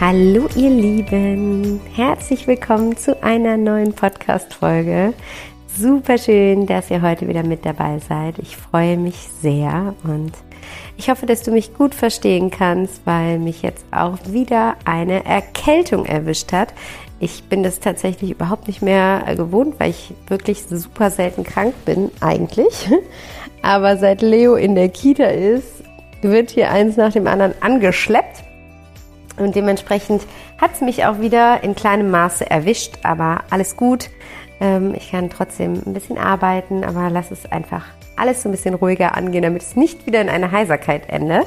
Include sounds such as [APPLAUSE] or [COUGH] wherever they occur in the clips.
Hallo ihr Lieben, herzlich willkommen zu einer neuen Podcast-Folge. Super schön, dass ihr heute wieder mit dabei seid. Ich freue mich sehr und ich hoffe, dass du mich gut verstehen kannst, weil mich jetzt auch wieder eine Erkältung erwischt hat. Ich bin das tatsächlich überhaupt nicht mehr gewohnt, weil ich wirklich super selten krank bin, eigentlich. [LAUGHS] Aber seit Leo in der Kita ist, wird hier eins nach dem anderen angeschleppt. Und dementsprechend hat es mich auch wieder in kleinem Maße erwischt, aber alles gut. Ähm, ich kann trotzdem ein bisschen arbeiten, aber lass es einfach alles so ein bisschen ruhiger angehen, damit es nicht wieder in eine Heiserkeit endet.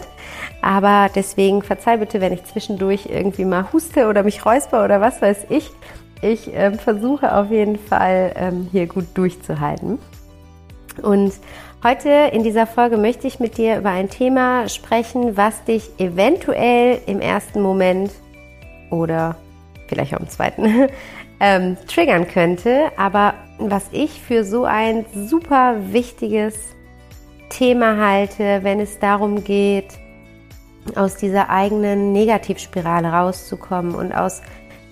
Aber deswegen verzeih bitte, wenn ich zwischendurch irgendwie mal huste oder mich räusper oder was weiß ich. Ich äh, versuche auf jeden Fall ähm, hier gut durchzuhalten. Und heute in dieser Folge möchte ich mit dir über ein Thema sprechen, was dich eventuell im ersten Moment oder vielleicht auch im zweiten [LAUGHS] ähm, triggern könnte, aber was ich für so ein super wichtiges Thema halte, wenn es darum geht, aus dieser eigenen Negativspirale rauszukommen und aus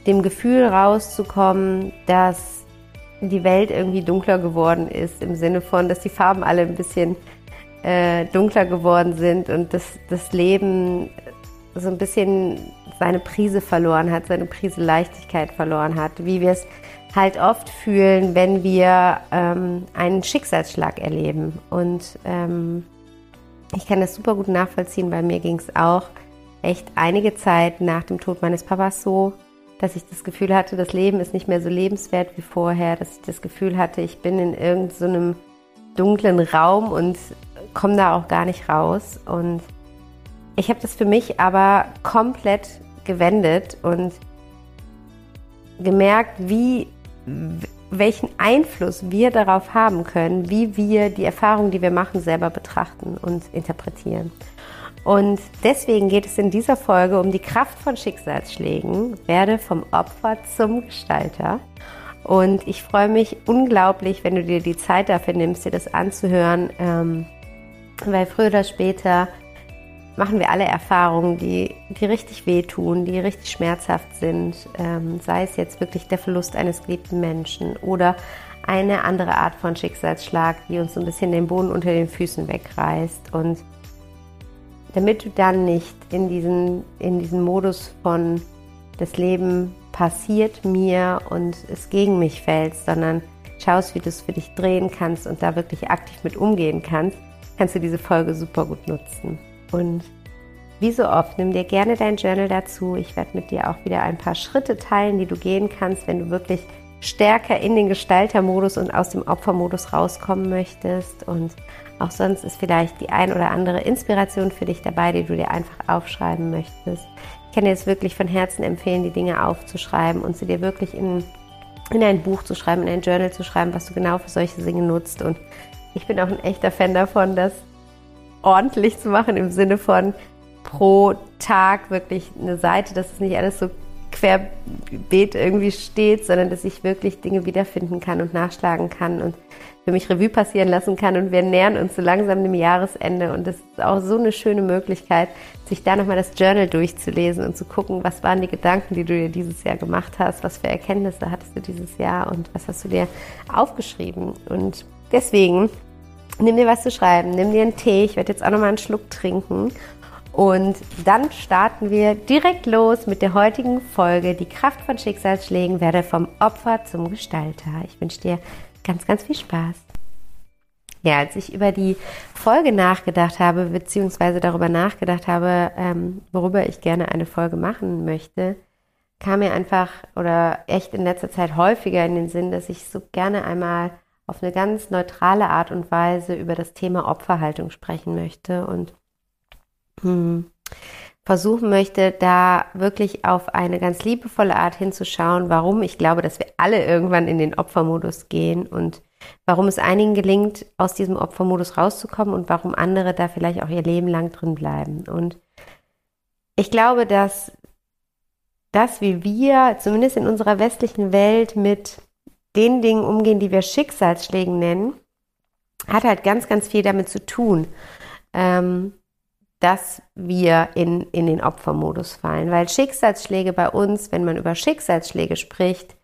dem Gefühl rauszukommen, dass die Welt irgendwie dunkler geworden ist, im Sinne von, dass die Farben alle ein bisschen äh, dunkler geworden sind und dass das Leben so ein bisschen seine Prise verloren hat, seine Prise Leichtigkeit verloren hat, wie wir es halt oft fühlen, wenn wir ähm, einen Schicksalsschlag erleben. Und ähm, ich kann das super gut nachvollziehen. Bei mir ging es auch echt einige Zeit nach dem Tod meines Papas so, dass ich das Gefühl hatte, das Leben ist nicht mehr so lebenswert wie vorher, dass ich das Gefühl hatte, ich bin in irgendeinem so dunklen Raum und komme da auch gar nicht raus. Und ich habe das für mich aber komplett gewendet und gemerkt, wie, welchen Einfluss wir darauf haben können, wie wir die Erfahrungen, die wir machen, selber betrachten und interpretieren. Und deswegen geht es in dieser Folge um die Kraft von Schicksalsschlägen, werde vom Opfer zum Gestalter. Und ich freue mich unglaublich, wenn du dir die Zeit dafür nimmst, dir das anzuhören, ähm, weil früher oder später machen wir alle Erfahrungen, die, die richtig wehtun, die richtig schmerzhaft sind, ähm, sei es jetzt wirklich der Verlust eines geliebten Menschen oder eine andere Art von Schicksalsschlag, die uns so ein bisschen den Boden unter den Füßen wegreißt. Und damit du dann nicht in diesen, in diesen Modus von das Leben passiert mir und es gegen mich fällt, sondern schaust, wie du es für dich drehen kannst und da wirklich aktiv mit umgehen kannst, kannst du diese Folge super gut nutzen. Und wie so oft, nimm dir gerne dein Journal dazu. Ich werde mit dir auch wieder ein paar Schritte teilen, die du gehen kannst, wenn du wirklich stärker in den Gestaltermodus und aus dem Opfermodus rauskommen möchtest. Und auch sonst ist vielleicht die ein oder andere Inspiration für dich dabei, die du dir einfach aufschreiben möchtest. Ich kann dir jetzt wirklich von Herzen empfehlen, die Dinge aufzuschreiben und sie dir wirklich in, in ein Buch zu schreiben, in ein Journal zu schreiben, was du genau für solche Dinge nutzt. Und ich bin auch ein echter Fan davon, das ordentlich zu machen im Sinne von pro Tag wirklich eine Seite, dass es nicht alles so querbeet irgendwie steht, sondern dass ich wirklich Dinge wiederfinden kann und nachschlagen kann und für mich Revue passieren lassen kann. Und wir nähern uns so langsam dem Jahresende und das ist auch so eine schöne Möglichkeit, sich da nochmal das Journal durchzulesen und zu gucken, was waren die Gedanken, die du dir dieses Jahr gemacht hast, was für Erkenntnisse hattest du dieses Jahr und was hast du dir aufgeschrieben. Und deswegen nimm dir was zu schreiben, nimm dir einen Tee, ich werde jetzt auch nochmal einen Schluck trinken Und dann starten wir direkt los mit der heutigen Folge. Die Kraft von Schicksalsschlägen werde vom Opfer zum Gestalter. Ich wünsche dir ganz, ganz viel Spaß. Ja, als ich über die Folge nachgedacht habe, beziehungsweise darüber nachgedacht habe, ähm, worüber ich gerne eine Folge machen möchte, kam mir einfach oder echt in letzter Zeit häufiger in den Sinn, dass ich so gerne einmal auf eine ganz neutrale Art und Weise über das Thema Opferhaltung sprechen möchte und versuchen möchte, da wirklich auf eine ganz liebevolle Art hinzuschauen, warum ich glaube, dass wir alle irgendwann in den Opfermodus gehen und warum es einigen gelingt, aus diesem Opfermodus rauszukommen und warum andere da vielleicht auch ihr Leben lang drin bleiben. Und ich glaube, dass das, wie wir zumindest in unserer westlichen Welt mit den Dingen umgehen, die wir Schicksalsschlägen nennen, hat halt ganz, ganz viel damit zu tun, ähm, dass wir in, in den Opfermodus fallen. Weil Schicksalsschläge bei uns, wenn man über Schicksalsschläge spricht,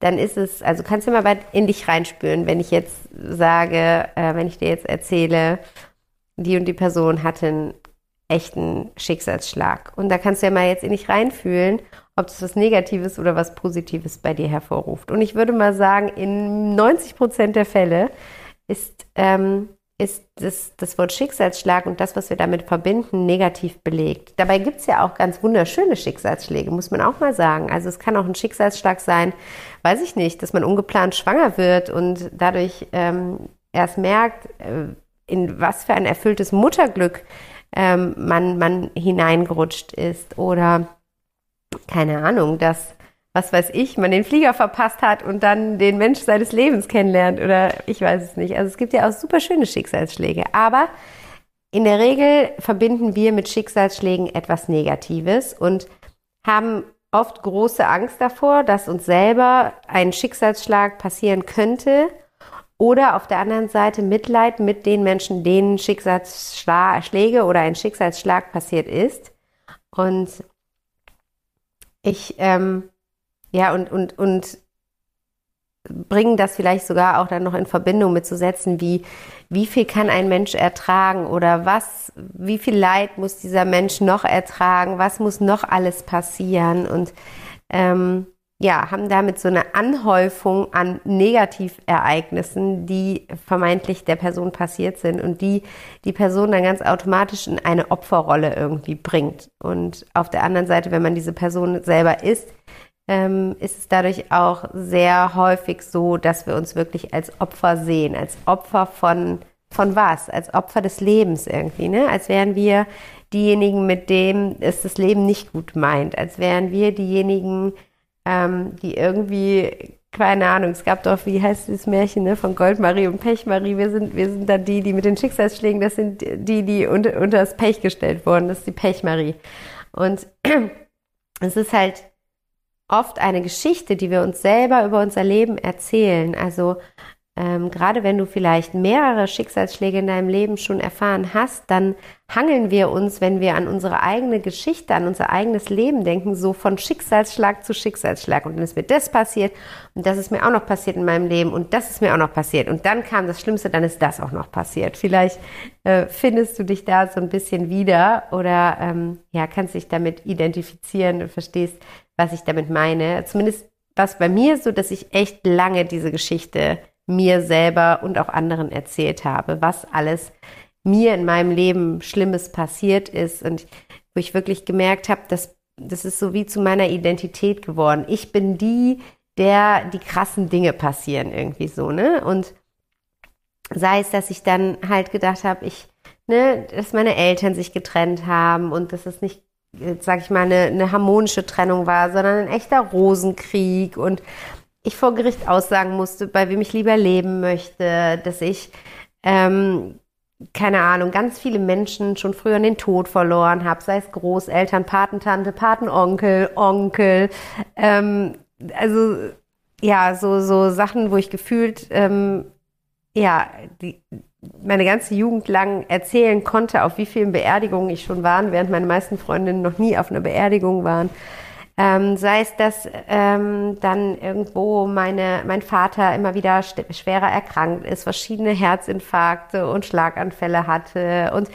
dann ist es, also kannst du mal in dich reinspüren, wenn ich jetzt sage, äh, wenn ich dir jetzt erzähle, die und die Person hatte einen echten Schicksalsschlag. Und da kannst du ja mal jetzt in dich reinfühlen, ob das was Negatives oder was Positives bei dir hervorruft. Und ich würde mal sagen, in 90 Prozent der Fälle ist, ähm, ist das, das Wort Schicksalsschlag und das, was wir damit verbinden, negativ belegt. Dabei gibt es ja auch ganz wunderschöne Schicksalsschläge, muss man auch mal sagen. Also es kann auch ein Schicksalsschlag sein, weiß ich nicht, dass man ungeplant schwanger wird und dadurch ähm, erst merkt, äh, in was für ein erfülltes Mutterglück ähm, man, man hineingerutscht ist oder keine Ahnung, dass, was weiß ich, man den Flieger verpasst hat und dann den Mensch seines Lebens kennenlernt oder ich weiß es nicht. Also es gibt ja auch super schöne Schicksalsschläge, aber in der Regel verbinden wir mit Schicksalsschlägen etwas Negatives und haben oft große Angst davor, dass uns selber ein Schicksalsschlag passieren könnte oder auf der anderen Seite Mitleid mit den Menschen, denen Schicksalsschläge oder ein Schicksalsschlag passiert ist. Und ich, ähm, ja, und, und, und bringen das vielleicht sogar auch dann noch in Verbindung mit zu setzen, wie, wie viel kann ein Mensch ertragen oder was, wie viel Leid muss dieser Mensch noch ertragen, was muss noch alles passieren und ähm, ja, haben damit so eine Anhäufung an Negativereignissen, die vermeintlich der Person passiert sind und die die Person dann ganz automatisch in eine Opferrolle irgendwie bringt. Und auf der anderen Seite, wenn man diese Person selber ist, ähm, ist es dadurch auch sehr häufig so, dass wir uns wirklich als Opfer sehen, als Opfer von von was? Als Opfer des Lebens irgendwie, ne? Als wären wir diejenigen, mit denen es das Leben nicht gut meint, als wären wir diejenigen, ähm, die irgendwie, keine Ahnung, es gab doch, wie heißt dieses Märchen, ne, von Goldmarie und Pechmarie, wir sind, wir sind dann die, die mit den Schicksalsschlägen, das sind die, die unter, unter das Pech gestellt wurden, das ist die Pechmarie. Und [CLEARS THROAT] es ist halt oft eine Geschichte, die wir uns selber über unser Leben erzählen. Also ähm, gerade wenn du vielleicht mehrere Schicksalsschläge in deinem Leben schon erfahren hast, dann hangeln wir uns, wenn wir an unsere eigene Geschichte, an unser eigenes Leben denken, so von Schicksalsschlag zu Schicksalsschlag. Und dann ist mir das passiert und das ist mir auch noch passiert in meinem Leben und das ist mir auch noch passiert. Und dann kam das Schlimmste, dann ist das auch noch passiert. Vielleicht äh, findest du dich da so ein bisschen wieder oder ähm, ja, kannst dich damit identifizieren und verstehst, was ich damit meine. Zumindest war es bei mir so, dass ich echt lange diese Geschichte mir selber und auch anderen erzählt habe, was alles mir in meinem Leben Schlimmes passiert ist und wo ich wirklich gemerkt habe, dass das ist so wie zu meiner Identität geworden. Ich bin die, der die krassen Dinge passieren irgendwie so, ne? Und sei es, dass ich dann halt gedacht habe, ich, ne, dass meine Eltern sich getrennt haben und dass es nicht, sag ich mal, eine, eine harmonische Trennung war, sondern ein echter Rosenkrieg. Und ich vor Gericht aussagen musste, bei wem ich lieber leben möchte, dass ich, ähm, keine Ahnung, ganz viele Menschen schon früher in den Tod verloren habe, sei es Großeltern, Patentante, Patenonkel, Onkel, ähm, also ja, so, so Sachen, wo ich gefühlt, ähm, ja, die, meine ganze Jugend lang erzählen konnte, auf wie vielen Beerdigungen ich schon war, während meine meisten Freundinnen noch nie auf einer Beerdigung waren. Ähm, sei es, dass ähm, dann irgendwo meine, mein Vater immer wieder schwerer erkrankt ist, verschiedene Herzinfarkte und Schlaganfälle hatte und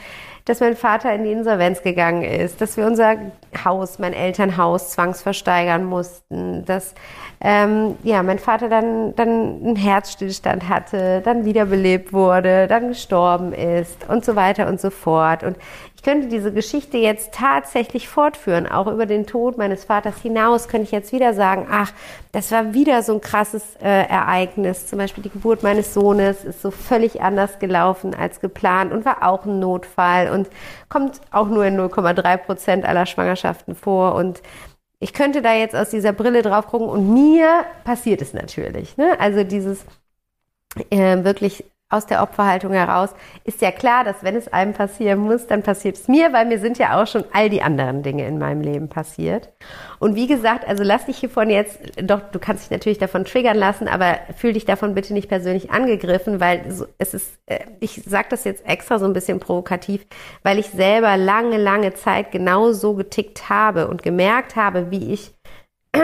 dass mein Vater in die Insolvenz gegangen ist, dass wir unser Haus, mein Elternhaus zwangsversteigern mussten, dass ähm, ja, mein Vater dann, dann einen Herzstillstand hatte, dann wiederbelebt wurde, dann gestorben ist und so weiter und so fort. Und könnte diese Geschichte jetzt tatsächlich fortführen, auch über den Tod meines Vaters hinaus könnte ich jetzt wieder sagen, ach, das war wieder so ein krasses äh, Ereignis. Zum Beispiel die Geburt meines Sohnes ist so völlig anders gelaufen als geplant und war auch ein Notfall und kommt auch nur in 0,3 Prozent aller Schwangerschaften vor und ich könnte da jetzt aus dieser Brille drauf gucken und mir passiert es natürlich. Ne? Also dieses äh, wirklich aus der Opferhaltung heraus ist ja klar, dass wenn es einem passieren muss, dann passiert es mir, weil mir sind ja auch schon all die anderen Dinge in meinem Leben passiert. Und wie gesagt, also lass dich hiervon jetzt, doch, du kannst dich natürlich davon triggern lassen, aber fühl dich davon bitte nicht persönlich angegriffen, weil es ist, äh, ich sage das jetzt extra so ein bisschen provokativ, weil ich selber lange, lange Zeit genau so getickt habe und gemerkt habe, wie ich [CLEARS THROAT]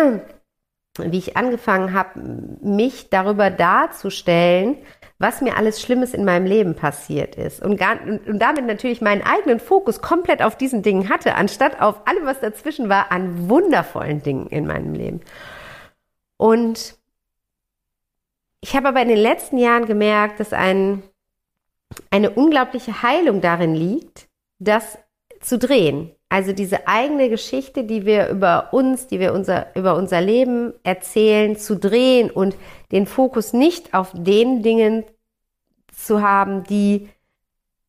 wie ich angefangen habe, mich darüber darzustellen, was mir alles Schlimmes in meinem Leben passiert ist und, gar, und, damit natürlich meinen eigenen Fokus komplett auf diesen Dingen hatte, anstatt auf allem, was dazwischen war, an wundervollen Dingen in meinem Leben. Und ich habe aber in den letzten Jahren gemerkt, dass ein, eine unglaubliche Heilung darin liegt, das zu drehen. Also diese eigene Geschichte, die wir über uns, die wir unser, über unser Leben erzählen, zu drehen und den Fokus nicht auf den Dingen zu haben, die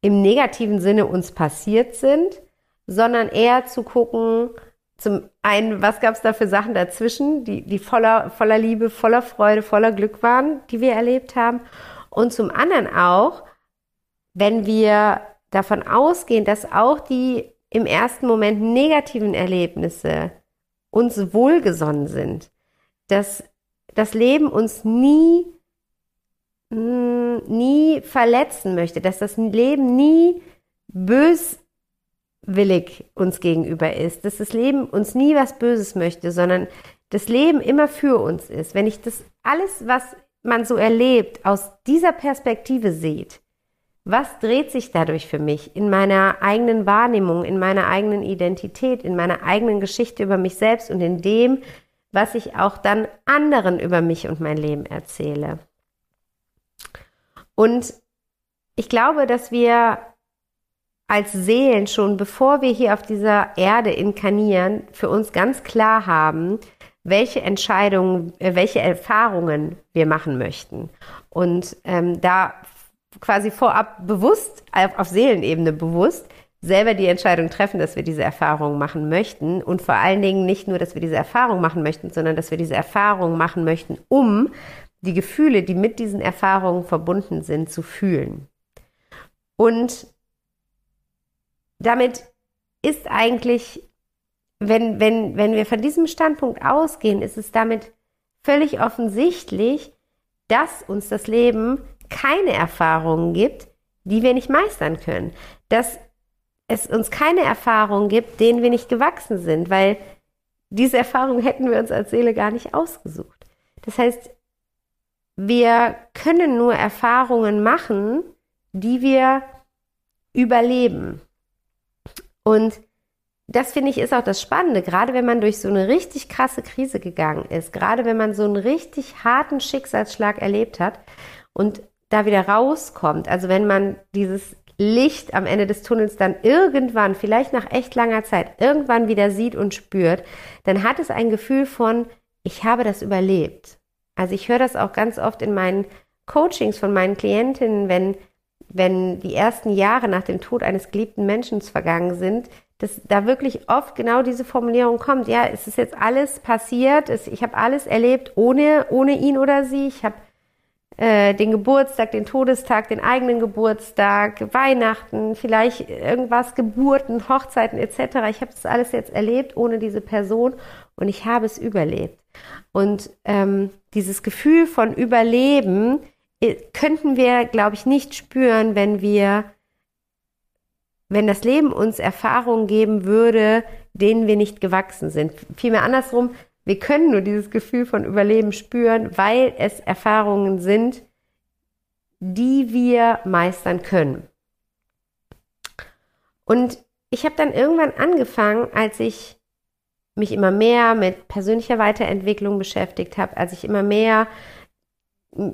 im negativen Sinne uns passiert sind, sondern eher zu gucken, zum einen, was gab es da für Sachen dazwischen, die, die voller, voller Liebe, voller Freude, voller Glück waren, die wir erlebt haben. Und zum anderen auch, wenn wir davon ausgehen, dass auch die im ersten Moment negativen Erlebnisse uns wohlgesonnen sind, dass das Leben uns nie, mm, nie verletzen möchte, dass das Leben nie böswillig uns gegenüber ist, dass das Leben uns nie was Böses möchte, sondern das Leben immer für uns ist. Wenn ich das alles, was man so erlebt, aus dieser Perspektive sieht, was dreht sich dadurch für mich in meiner eigenen Wahrnehmung, in meiner eigenen Identität, in meiner eigenen Geschichte über mich selbst und in dem, was ich auch dann anderen über mich und mein Leben erzähle. Und ich glaube, dass wir als Seelen schon, bevor wir hier auf dieser Erde inkarnieren, für uns ganz klar haben, welche Entscheidungen, äh, welche Erfahrungen wir machen möchten. Und ähm, da quasi vorab bewusst, auf Seelenebene bewusst, selber die Entscheidung treffen, dass wir diese Erfahrung machen möchten und vor allen Dingen nicht nur, dass wir diese Erfahrung machen möchten, sondern dass wir diese Erfahrung machen möchten, um die Gefühle, die mit diesen Erfahrungen verbunden sind, zu fühlen. Und damit ist eigentlich, wenn, wenn, wenn wir von diesem Standpunkt ausgehen, ist es damit völlig offensichtlich, dass uns das Leben keine Erfahrungen gibt, die wir nicht meistern können. Dass es uns keine Erfahrungen gibt, denen wir nicht gewachsen sind, weil diese Erfahrungen hätten wir uns als Seele gar nicht ausgesucht. Das heißt, wir können nur Erfahrungen machen, die wir überleben. Und das finde ich ist auch das Spannende, gerade wenn man durch so eine richtig krasse Krise gegangen ist, gerade wenn man so einen richtig harten Schicksalsschlag erlebt hat und da wieder rauskommt. Also wenn man dieses Licht am Ende des Tunnels dann irgendwann, vielleicht nach echt langer Zeit, irgendwann wieder sieht und spürt, dann hat es ein Gefühl von, ich habe das überlebt. Also ich höre das auch ganz oft in meinen Coachings von meinen Klientinnen, wenn, wenn die ersten Jahre nach dem Tod eines geliebten Menschen vergangen sind, dass da wirklich oft genau diese Formulierung kommt. Ja, es ist jetzt alles passiert, es, ich habe alles erlebt ohne, ohne ihn oder sie. Ich habe äh, den Geburtstag, den Todestag, den eigenen Geburtstag, Weihnachten, vielleicht irgendwas, Geburten, Hochzeiten etc. Ich habe das alles jetzt erlebt ohne diese Person und ich habe es überlebt. Und ähm, dieses Gefühl von Überleben äh, könnten wir, glaube ich, nicht spüren, wenn wir, wenn das Leben uns Erfahrungen geben würde, denen wir nicht gewachsen sind. Vielmehr andersrum, wir können nur dieses Gefühl von Überleben spüren, weil es Erfahrungen sind, die wir meistern können. Und ich habe dann irgendwann angefangen, als ich mich immer mehr mit persönlicher Weiterentwicklung beschäftigt habe, als ich immer mehr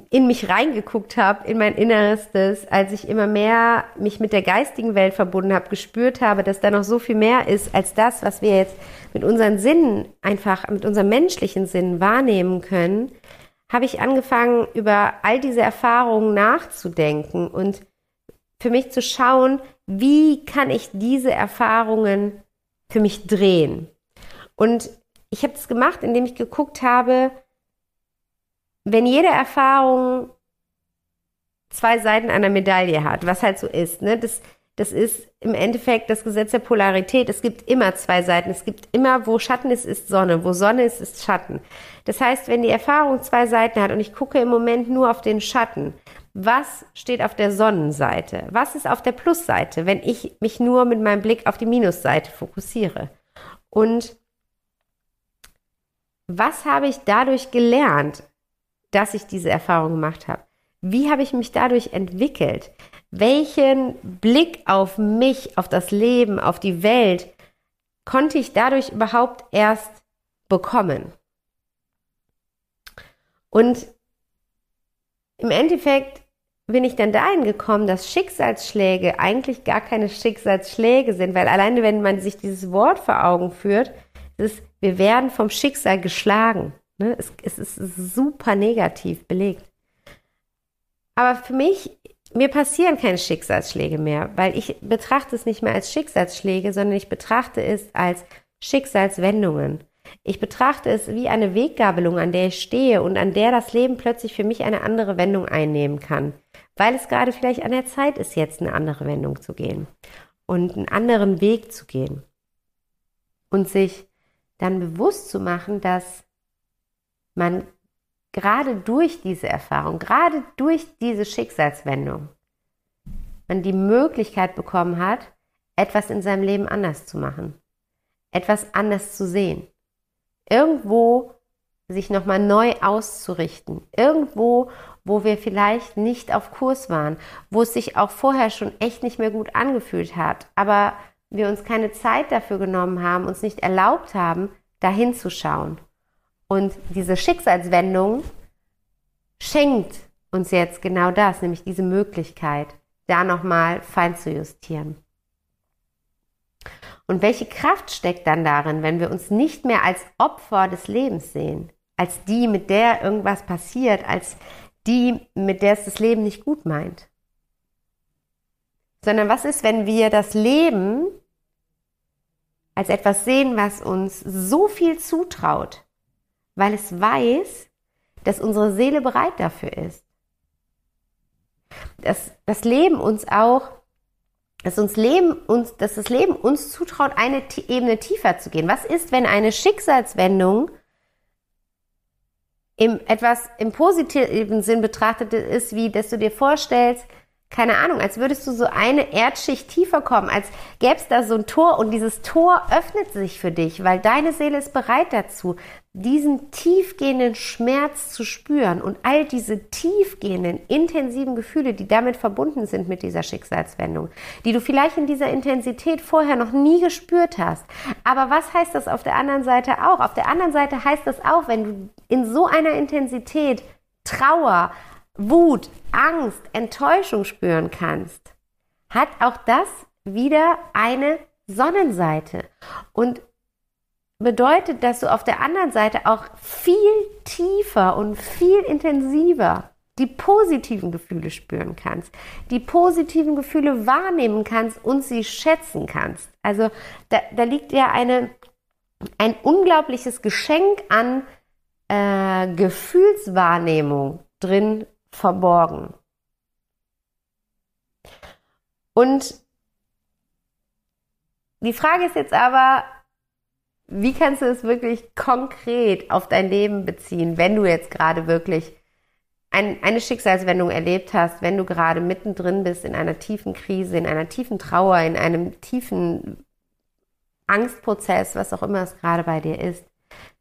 in mich reingeguckt habe, in mein Innerstes, als ich immer mehr mich mit der geistigen Welt verbunden habe, gespürt habe, dass da noch so viel mehr ist als das, was wir jetzt mit unseren Sinnen einfach, mit unseren menschlichen Sinnen wahrnehmen können, habe ich angefangen, über all diese Erfahrungen nachzudenken und für mich zu schauen, wie kann ich diese Erfahrungen für mich drehen. Und ich habe das gemacht, indem ich geguckt habe, wenn jede Erfahrung zwei Seiten einer Medaille hat, was halt so ist, ne, das, das ist im Endeffekt das Gesetz der Polarität. Es gibt immer zwei Seiten. Es gibt immer, wo Schatten ist, ist Sonne. Wo Sonne ist, ist Schatten. Das heißt, wenn die Erfahrung zwei Seiten hat und ich gucke im Moment nur auf den Schatten, was steht auf der Sonnenseite? Was ist auf der Plusseite, wenn ich mich nur mit meinem Blick auf die Minusseite fokussiere? Und was habe ich dadurch gelernt, dass ich diese Erfahrung gemacht habe? Wie habe ich mich dadurch entwickelt? Welchen Blick auf mich, auf das Leben, auf die Welt konnte ich dadurch überhaupt erst bekommen? Und im Endeffekt bin ich dann dahin gekommen, dass Schicksalsschläge eigentlich gar keine Schicksalsschläge sind, weil alleine wenn man sich dieses Wort vor Augen führt, ist, wir werden vom Schicksal geschlagen. Ne? Es, es ist super negativ belegt. Aber für mich, mir passieren keine Schicksalsschläge mehr, weil ich betrachte es nicht mehr als Schicksalsschläge, sondern ich betrachte es als Schicksalswendungen. Ich betrachte es wie eine Weggabelung, an der ich stehe und an der das Leben plötzlich für mich eine andere Wendung einnehmen kann, weil es gerade vielleicht an der Zeit ist, jetzt eine andere Wendung zu gehen und einen anderen Weg zu gehen. Und sich dann bewusst zu machen, dass man gerade durch diese Erfahrung, gerade durch diese Schicksalswendung, man die Möglichkeit bekommen hat, etwas in seinem Leben anders zu machen, etwas anders zu sehen, irgendwo sich nochmal neu auszurichten, irgendwo, wo wir vielleicht nicht auf Kurs waren, wo es sich auch vorher schon echt nicht mehr gut angefühlt hat, aber wir uns keine Zeit dafür genommen haben, uns nicht erlaubt haben, dahin zu schauen. Und diese Schicksalswendung schenkt uns jetzt genau das, nämlich diese Möglichkeit, da nochmal fein zu justieren. Und welche Kraft steckt dann darin, wenn wir uns nicht mehr als Opfer des Lebens sehen, als die, mit der irgendwas passiert, als die, mit der es das Leben nicht gut meint? Sondern was ist, wenn wir das Leben als etwas sehen, was uns so viel zutraut, weil es weiß, dass unsere Seele bereit dafür ist. Dass das Leben uns auch, dass uns Leben uns, dass das Leben uns zutraut, eine Ebene tiefer zu gehen. Was ist, wenn eine Schicksalswendung im etwas im positiven Sinn betrachtet ist, wie dass du dir vorstellst, keine Ahnung, als würdest du so eine Erdschicht tiefer kommen, als gäbe es da so ein Tor und dieses Tor öffnet sich für dich, weil deine Seele ist bereit dazu, diesen tiefgehenden Schmerz zu spüren und all diese tiefgehenden, intensiven Gefühle, die damit verbunden sind mit dieser Schicksalswendung, die du vielleicht in dieser Intensität vorher noch nie gespürt hast. Aber was heißt das auf der anderen Seite auch? Auf der anderen Seite heißt das auch, wenn du in so einer Intensität Trauer, Wut, Angst, Enttäuschung spüren kannst, hat auch das wieder eine Sonnenseite und bedeutet, dass du auf der anderen Seite auch viel tiefer und viel intensiver die positiven Gefühle spüren kannst, die positiven Gefühle wahrnehmen kannst und sie schätzen kannst. Also da, da liegt ja eine, ein unglaubliches Geschenk an äh, Gefühlswahrnehmung drin verborgen. Und die Frage ist jetzt aber, wie kannst du es wirklich konkret auf dein Leben beziehen, wenn du jetzt gerade wirklich ein, eine Schicksalswendung erlebt hast, wenn du gerade mittendrin bist in einer tiefen Krise, in einer tiefen Trauer, in einem tiefen Angstprozess, was auch immer es gerade bei dir ist.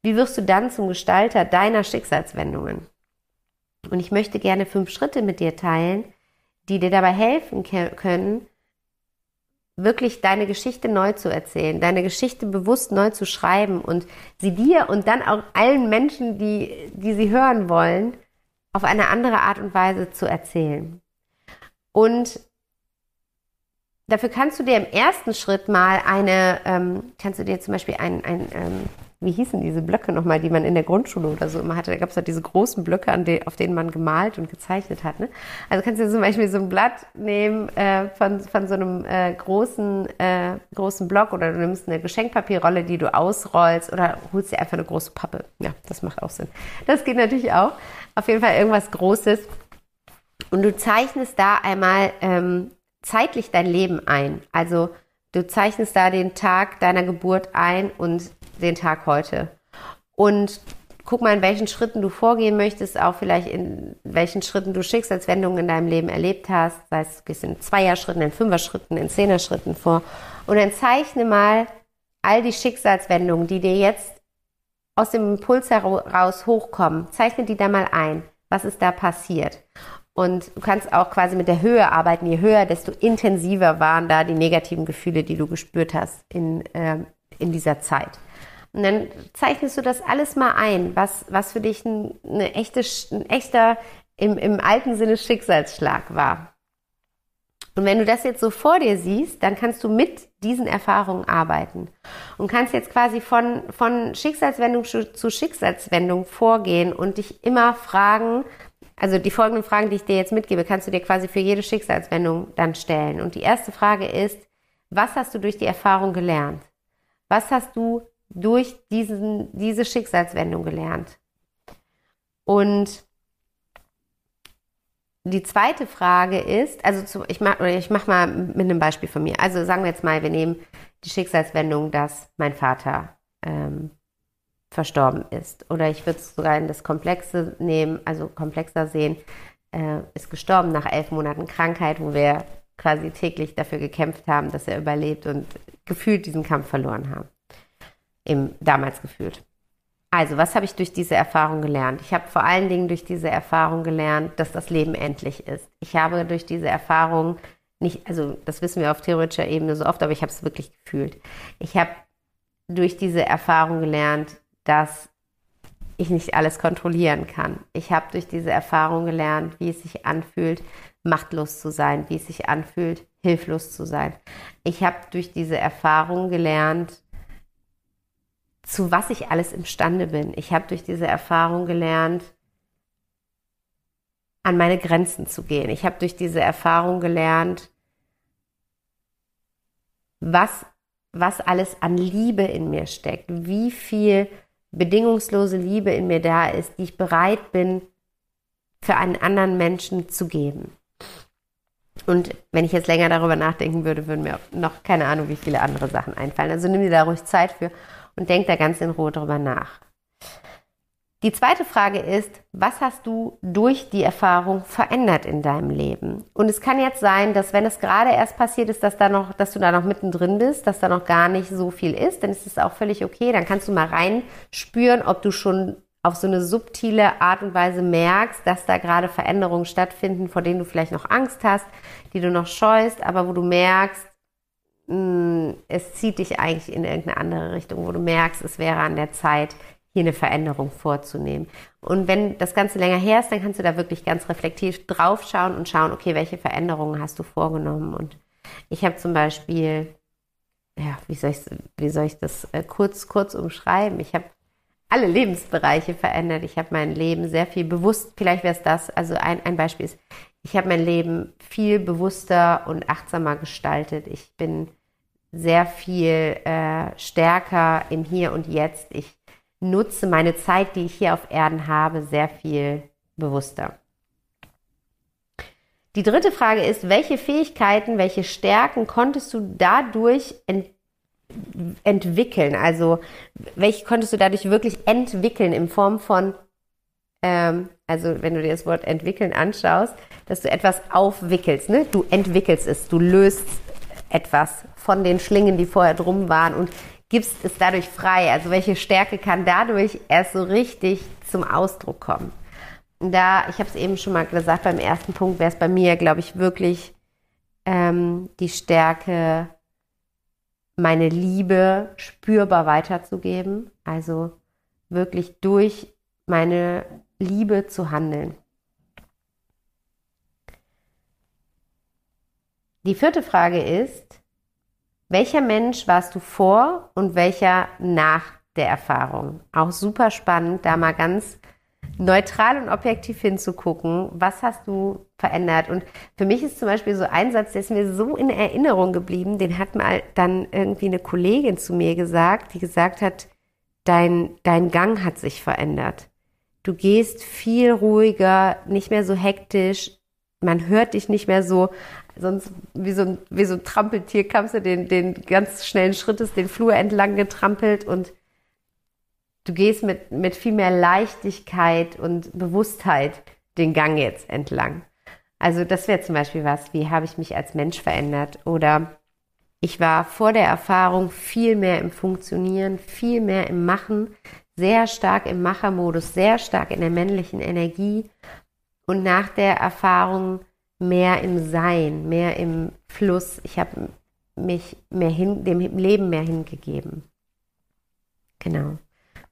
Wie wirst du dann zum Gestalter deiner Schicksalswendungen? Und ich möchte gerne fünf Schritte mit dir teilen, die dir dabei helfen können, wirklich deine Geschichte neu zu erzählen, deine Geschichte bewusst neu zu schreiben und sie dir und dann auch allen Menschen, die, die sie hören wollen, auf eine andere Art und Weise zu erzählen. Und dafür kannst du dir im ersten Schritt mal eine, ähm, kannst du dir zum Beispiel ein, ein ähm, wie hießen diese Blöcke nochmal, die man in der Grundschule oder so immer hatte. Da gab es halt diese großen Blöcke, de, auf denen man gemalt und gezeichnet hat. Ne? Also kannst du zum Beispiel so ein Blatt nehmen äh, von, von so einem äh, großen, äh, großen Block oder du nimmst eine Geschenkpapierrolle, die du ausrollst oder holst dir einfach eine große Pappe. Ja, das macht auch Sinn. Das geht natürlich auch. Auf jeden Fall irgendwas Großes. Und du zeichnest da einmal ähm, zeitlich dein Leben ein. Also du zeichnest da den Tag deiner Geburt ein und den Tag heute. Und guck mal, in welchen Schritten du vorgehen möchtest, auch vielleicht in welchen Schritten du Schicksalswendungen in deinem Leben erlebt hast. Sei es, du gehst in Zweier-Schritten, in Fünfer-Schritten, in Zehner-Schritten vor. Und dann zeichne mal all die Schicksalswendungen, die dir jetzt aus dem Impuls heraus hochkommen. Zeichne die da mal ein. Was ist da passiert? Und du kannst auch quasi mit der Höhe arbeiten. Je höher, desto intensiver waren da die negativen Gefühle, die du gespürt hast in, äh, in dieser Zeit. Und dann zeichnest du das alles mal ein, was, was für dich ein, eine echte, ein echter, im, im alten Sinne Schicksalsschlag war. Und wenn du das jetzt so vor dir siehst, dann kannst du mit diesen Erfahrungen arbeiten und kannst jetzt quasi von, von Schicksalswendung zu Schicksalswendung vorgehen und dich immer fragen, also die folgenden Fragen, die ich dir jetzt mitgebe, kannst du dir quasi für jede Schicksalswendung dann stellen. Und die erste Frage ist, was hast du durch die Erfahrung gelernt? Was hast du durch diesen, diese Schicksalswendung gelernt. Und die zweite Frage ist, also zu, ich mach, ich mach mal mit einem Beispiel von mir. Also sagen wir jetzt mal, wir nehmen die Schicksalswendung, dass mein Vater ähm, verstorben ist. Oder ich würde es sogar in das Komplexe nehmen, also komplexer sehen, äh, ist gestorben nach elf Monaten Krankheit, wo wir quasi täglich dafür gekämpft haben, dass er überlebt und gefühlt diesen Kampf verloren haben im, damals gefühlt. Also, was habe ich durch diese Erfahrung gelernt? Ich habe vor allen Dingen durch diese Erfahrung gelernt, dass das Leben endlich ist. Ich habe durch diese Erfahrung nicht, also das wissen wir auf theoretischer Ebene so oft, aber ich habe es wirklich gefühlt. Ich habe durch diese Erfahrung gelernt, dass ich nicht alles kontrollieren kann. Ich habe durch diese Erfahrung gelernt, wie es sich anfühlt, machtlos zu sein, wie es sich anfühlt, hilflos zu sein. Ich habe durch diese Erfahrung gelernt, zu was ich alles imstande bin. Ich habe durch diese Erfahrung gelernt, an meine Grenzen zu gehen. Ich habe durch diese Erfahrung gelernt, was, was alles an Liebe in mir steckt, wie viel bedingungslose Liebe in mir da ist, die ich bereit bin, für einen anderen Menschen zu geben. Und wenn ich jetzt länger darüber nachdenken würde, würden mir noch keine Ahnung, wie viele andere Sachen einfallen. Also nimm dir da ruhig Zeit für und denk da ganz in Ruhe drüber nach. Die zweite Frage ist, was hast du durch die Erfahrung verändert in deinem Leben? Und es kann jetzt sein, dass wenn es gerade erst passiert ist, dass da noch, dass du da noch mittendrin bist, dass da noch gar nicht so viel ist, dann ist es auch völlig okay. Dann kannst du mal reinspüren, ob du schon auf so eine subtile Art und Weise merkst, dass da gerade Veränderungen stattfinden, vor denen du vielleicht noch Angst hast, die du noch scheust, aber wo du merkst, Mm, es zieht dich eigentlich in irgendeine andere Richtung, wo du merkst, es wäre an der Zeit, hier eine Veränderung vorzunehmen. Und wenn das Ganze länger her ist, dann kannst du da wirklich ganz reflektiv drauf schauen und schauen, okay, welche Veränderungen hast du vorgenommen? Und ich habe zum Beispiel, ja, wie soll ich, wie soll ich das äh, kurz, kurz umschreiben? Ich habe alle Lebensbereiche verändert. Ich habe mein Leben sehr viel bewusst, vielleicht wäre es das, also ein, ein Beispiel ist, ich habe mein Leben viel bewusster und achtsamer gestaltet. Ich bin sehr viel äh, stärker im Hier und Jetzt. Ich nutze meine Zeit, die ich hier auf Erden habe, sehr viel bewusster. Die dritte Frage ist, welche Fähigkeiten, welche Stärken konntest du dadurch ent entwickeln? Also, welche konntest du dadurch wirklich entwickeln in Form von, ähm, also wenn du dir das Wort entwickeln anschaust, dass du etwas aufwickelst, ne? Du entwickelst es, du löst etwas von den Schlingen, die vorher drum waren und gibst es dadurch frei. Also welche Stärke kann dadurch erst so richtig zum Ausdruck kommen? Da, ich habe es eben schon mal gesagt, beim ersten Punkt wäre es bei mir, glaube ich, wirklich ähm, die Stärke, meine Liebe spürbar weiterzugeben, also wirklich durch meine Liebe zu handeln. Die vierte Frage ist, welcher Mensch warst du vor und welcher nach der Erfahrung? Auch super spannend, da mal ganz neutral und objektiv hinzugucken, was hast du verändert. Und für mich ist zum Beispiel so ein Satz, der ist mir so in Erinnerung geblieben, den hat mal dann irgendwie eine Kollegin zu mir gesagt, die gesagt hat, dein, dein Gang hat sich verändert. Du gehst viel ruhiger, nicht mehr so hektisch, man hört dich nicht mehr so, sonst wie so ein, wie so ein Trampeltier kamst du den, den ganz schnellen Schrittes den Flur entlang getrampelt und du gehst mit, mit viel mehr Leichtigkeit und Bewusstheit den Gang jetzt entlang. Also das wäre zum Beispiel was, wie habe ich mich als Mensch verändert oder ich war vor der Erfahrung viel mehr im Funktionieren, viel mehr im Machen, sehr stark im Machermodus, sehr stark in der männlichen Energie und nach der Erfahrung mehr im Sein, mehr im Fluss. Ich habe mich mehr hin, dem Leben mehr hingegeben. Genau. Und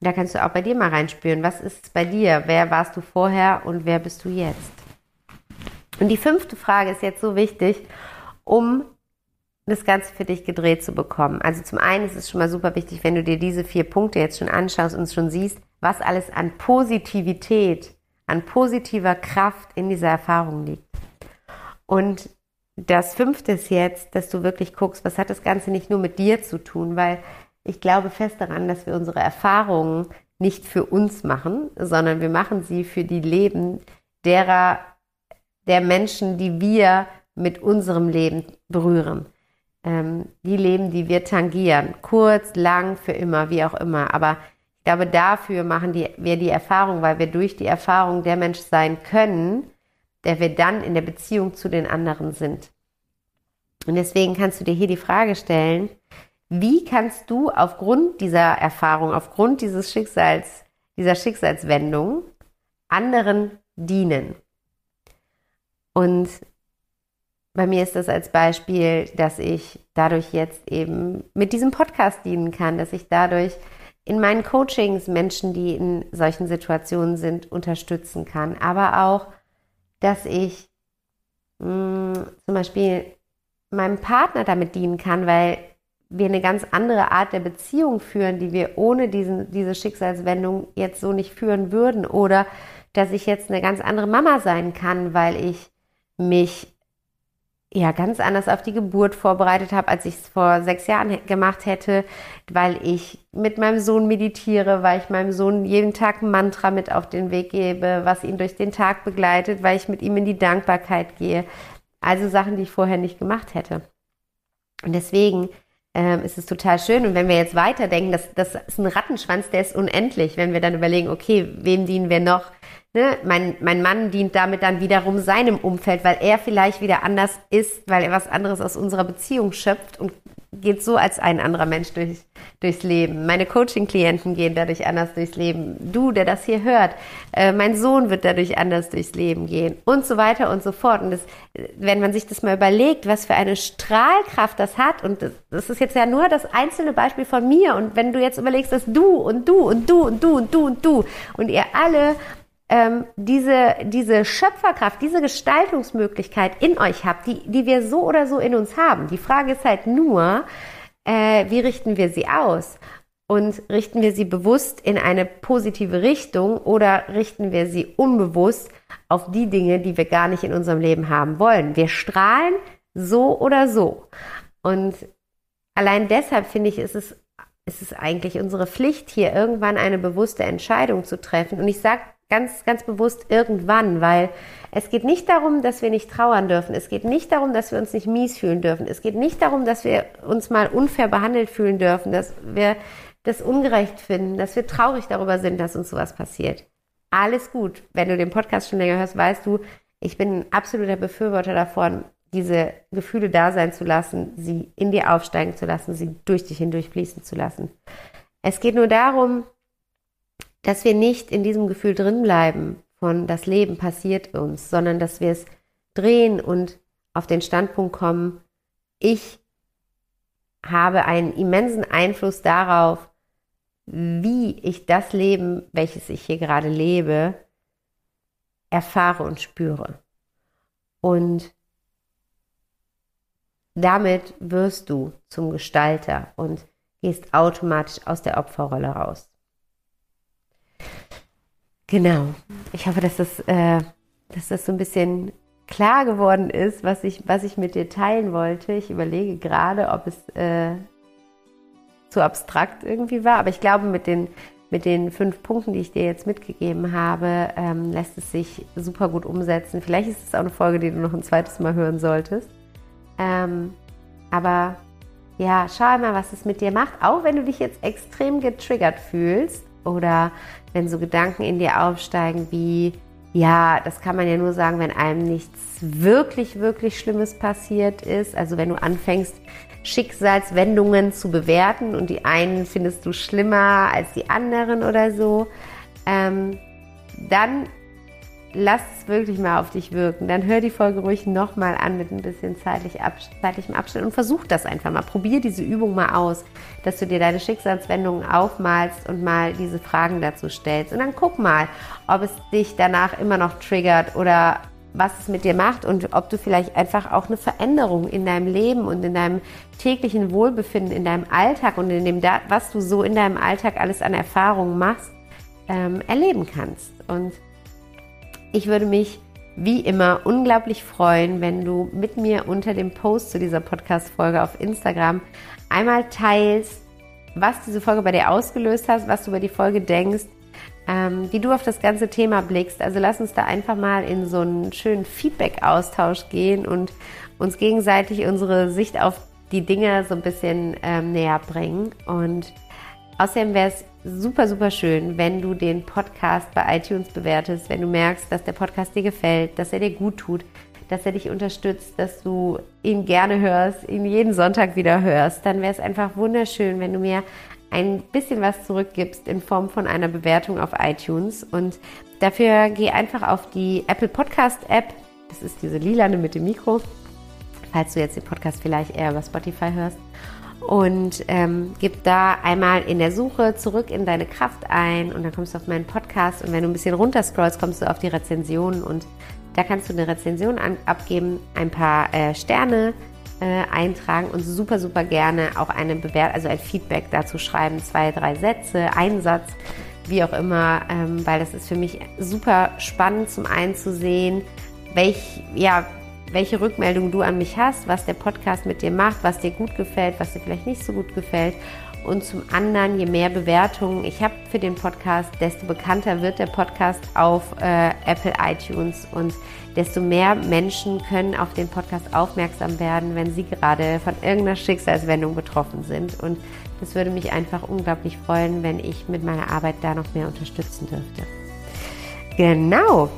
da kannst du auch bei dir mal reinspüren. Was ist bei dir? Wer warst du vorher und wer bist du jetzt? Und die fünfte Frage ist jetzt so wichtig, um das Ganze für dich gedreht zu bekommen. Also zum einen ist es schon mal super wichtig, wenn du dir diese vier Punkte jetzt schon anschaust und schon siehst, was alles an Positivität, an positiver Kraft in dieser Erfahrung liegt. Und das fünfte ist jetzt, dass du wirklich guckst, was hat das Ganze nicht nur mit dir zu tun, weil ich glaube fest daran, dass wir unsere Erfahrungen nicht für uns machen, sondern wir machen sie für die Leben derer, der Menschen, die wir mit unserem Leben berühren. Ähm, die Leben, die wir tangieren. Kurz, lang, für immer, wie auch immer. Aber ich glaube, dafür machen die, wir die Erfahrung, weil wir durch die Erfahrung der Mensch sein können, der wir dann in der Beziehung zu den anderen sind. Und deswegen kannst du dir hier die Frage stellen, wie kannst du aufgrund dieser Erfahrung, aufgrund dieses Schicksals, dieser Schicksalswendung anderen dienen? Und bei mir ist das als Beispiel, dass ich dadurch jetzt eben mit diesem Podcast dienen kann, dass ich dadurch in meinen Coachings Menschen, die in solchen Situationen sind, unterstützen kann, aber auch dass ich mh, mm, zum Beispiel meinem Partner damit dienen kann, weil wir eine ganz andere Art der Beziehung führen, die wir ohne diesen, diese Schicksalswendung jetzt so nicht führen würden. Oder dass ich jetzt eine ganz andere Mama sein kann, weil ich mich ja ganz anders auf die Geburt vorbereitet habe, als ich es vor sechs Jahren gemacht hätte, weil ich mit meinem Sohn meditiere, weil ich meinem Sohn jeden Tag ein Mantra mit auf den Weg gebe, was ihn durch den Tag begleitet, weil ich mit ihm in die Dankbarkeit gehe. Also Sachen, die ich vorher nicht gemacht hätte. Und deswegen ähm, ist es total schön. Und wenn wir jetzt weiterdenken, das, das ist ein Rattenschwanz, der ist unendlich. Wenn wir dann überlegen, okay, wem dienen wir noch? Ne? Mein, mein Mann dient damit dann wiederum seinem Umfeld, weil er vielleicht wieder anders ist, weil er was anderes aus unserer Beziehung schöpft und geht so als ein anderer Mensch durch, durchs Leben. Meine Coaching-Klienten gehen dadurch anders durchs Leben. Du, der das hier hört, äh, mein Sohn wird dadurch anders durchs Leben gehen und so weiter und so fort. Und das, wenn man sich das mal überlegt, was für eine Strahlkraft das hat, und das, das ist jetzt ja nur das einzelne Beispiel von mir. Und wenn du jetzt überlegst, dass du und du und du und du und du und du und ihr alle ähm, diese, diese Schöpferkraft, diese Gestaltungsmöglichkeit in euch habt, die, die wir so oder so in uns haben. Die Frage ist halt nur, äh, wie richten wir sie aus? Und richten wir sie bewusst in eine positive Richtung oder richten wir sie unbewusst auf die Dinge, die wir gar nicht in unserem Leben haben wollen? Wir strahlen so oder so. Und allein deshalb finde ich, ist es, ist es eigentlich unsere Pflicht, hier irgendwann eine bewusste Entscheidung zu treffen. Und ich sage ganz, ganz bewusst irgendwann, weil es geht nicht darum, dass wir nicht trauern dürfen. Es geht nicht darum, dass wir uns nicht mies fühlen dürfen. Es geht nicht darum, dass wir uns mal unfair behandelt fühlen dürfen, dass wir das ungerecht finden, dass wir traurig darüber sind, dass uns sowas passiert. Alles gut. Wenn du den Podcast schon länger hörst, weißt du, ich bin ein absoluter Befürworter davon, diese Gefühle da sein zu lassen, sie in dir aufsteigen zu lassen, sie durch dich hindurch fließen zu lassen. Es geht nur darum, dass wir nicht in diesem Gefühl drin bleiben von das Leben passiert uns, sondern dass wir es drehen und auf den Standpunkt kommen, ich habe einen immensen Einfluss darauf, wie ich das Leben, welches ich hier gerade lebe, erfahre und spüre. Und damit wirst du zum Gestalter und gehst automatisch aus der Opferrolle raus. Genau. Ich hoffe, dass das, äh, dass das so ein bisschen klar geworden ist, was ich, was ich mit dir teilen wollte. Ich überlege gerade, ob es äh, zu abstrakt irgendwie war, aber ich glaube, mit den, mit den fünf Punkten, die ich dir jetzt mitgegeben habe, ähm, lässt es sich super gut umsetzen. Vielleicht ist es auch eine Folge, die du noch ein zweites Mal hören solltest. Ähm, aber ja, schau mal, was es mit dir macht, auch wenn du dich jetzt extrem getriggert fühlst oder wenn so Gedanken in dir aufsteigen wie, ja, das kann man ja nur sagen, wenn einem nichts wirklich, wirklich Schlimmes passiert ist. Also wenn du anfängst, Schicksalswendungen zu bewerten und die einen findest du schlimmer als die anderen oder so, ähm, dann lass es wirklich mal auf dich wirken. Dann hör die Folge ruhig nochmal an mit ein bisschen zeitlich ab, zeitlichem Abstand und versuch das einfach mal. Probier diese Übung mal aus, dass du dir deine Schicksalswendungen aufmalst und mal diese Fragen dazu stellst. Und dann guck mal, ob es dich danach immer noch triggert oder was es mit dir macht und ob du vielleicht einfach auch eine Veränderung in deinem Leben und in deinem täglichen Wohlbefinden, in deinem Alltag und in dem, was du so in deinem Alltag alles an Erfahrungen machst, ähm, erleben kannst. Und ich würde mich wie immer unglaublich freuen, wenn du mit mir unter dem Post zu dieser Podcast-Folge auf Instagram einmal teilst, was diese Folge bei dir ausgelöst hat, was du über die Folge denkst, ähm, wie du auf das ganze Thema blickst. Also lass uns da einfach mal in so einen schönen Feedback-Austausch gehen und uns gegenseitig unsere Sicht auf die Dinge so ein bisschen ähm, näher bringen. Und außerdem wäre es super, super schön, wenn du den Podcast bei iTunes bewertest, wenn du merkst, dass der Podcast dir gefällt, dass er dir gut tut, dass er dich unterstützt, dass du ihn gerne hörst, ihn jeden Sonntag wieder hörst, dann wäre es einfach wunderschön, wenn du mir ein bisschen was zurückgibst in Form von einer Bewertung auf iTunes. Und dafür geh einfach auf die Apple Podcast App. Das ist diese lilane mit dem Mikro, falls du jetzt den Podcast vielleicht eher über Spotify hörst und ähm, gib da einmal in der Suche zurück in deine Kraft ein und dann kommst du auf meinen Podcast. Und wenn du ein bisschen runter scrollst, kommst du auf die Rezensionen und da kannst du eine Rezension an, abgeben, ein paar äh, Sterne äh, eintragen und super, super gerne auch eine Bewertung, also ein Feedback dazu schreiben, zwei, drei Sätze, einen Satz, wie auch immer, ähm, weil das ist für mich super spannend zum einen zu sehen, welch, ja, welche Rückmeldung du an mich hast, was der Podcast mit dir macht, was dir gut gefällt, was dir vielleicht nicht so gut gefällt. Und zum anderen, je mehr Bewertungen ich habe für den Podcast, desto bekannter wird der Podcast auf äh, Apple iTunes und desto mehr Menschen können auf den Podcast aufmerksam werden, wenn sie gerade von irgendeiner Schicksalswendung betroffen sind. Und das würde mich einfach unglaublich freuen, wenn ich mit meiner Arbeit da noch mehr unterstützen dürfte. Genau,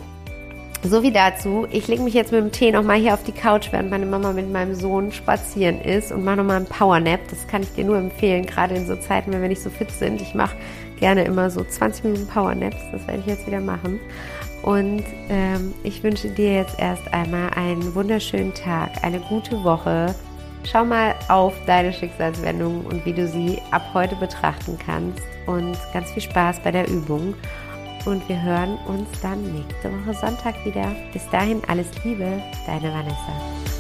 so wie dazu. Ich lege mich jetzt mit dem Tee nochmal hier auf die Couch, während meine Mama mit meinem Sohn spazieren ist und mache nochmal einen Powernap. Das kann ich dir nur empfehlen, gerade in so Zeiten, wenn wir nicht so fit sind. Ich mache gerne immer so 20 Minuten Powernaps. Das werde ich jetzt wieder machen. Und ähm, ich wünsche dir jetzt erst einmal einen wunderschönen Tag, eine gute Woche. Schau mal auf deine Schicksalswendung und wie du sie ab heute betrachten kannst. Und ganz viel Spaß bei der Übung und wir hören uns dann nächste Woche Sonntag wieder. Bis dahin alles Liebe, deine Vanessa.